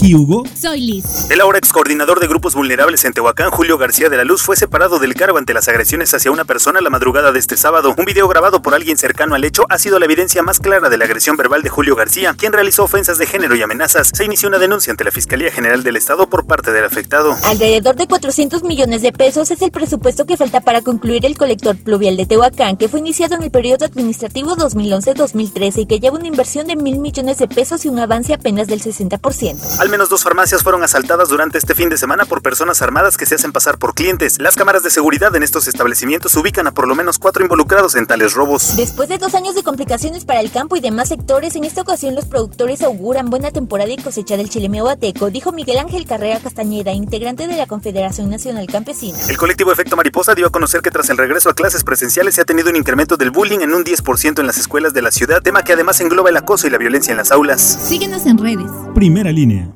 aquí Hugo. Soy Liz. El ahora ex coordinador de grupos vulnerables en Tehuacán, Julio García de la Luz, fue separado del cargo ante las agresiones hacia una persona la madrugada de este sábado. Un video grabado por alguien cercano al hecho ha sido la evidencia más clara de la agresión verbal de Julio García, quien realizó ofensas de género y amenazas. Se inició una denuncia ante la Fiscalía General del Estado por parte del afectado. Alrededor de 400 millones de pesos es el presupuesto que falta para concluir el colector pluvial de Tehuacán, que fue iniciado en el periodo administrativo 2011-2013 y que lleva una inversión de mil millones de pesos y un avance apenas del 60%. Al menos dos farmacias fueron asaltadas durante este fin de semana por personas armadas que se hacen pasar por clientes. Las cámaras de seguridad en estos establecimientos ubican a por lo menos cuatro involucrados en tales robos. Después de dos años de complicaciones para el campo y demás sectores, en esta ocasión los productores auguran buena temporada y cosecha del chile meoateco, dijo Miguel Ángel Carrera Castañeda, integrante de la Confederación Nacional Campesina. El colectivo Efecto Mariposa dio a conocer que tras el regreso a clases presenciales se ha tenido un incremento del bullying en un 10% en las escuelas de la ciudad, tema que además engloba el acoso y la violencia en las aulas. Síguenos en redes. Primera línea.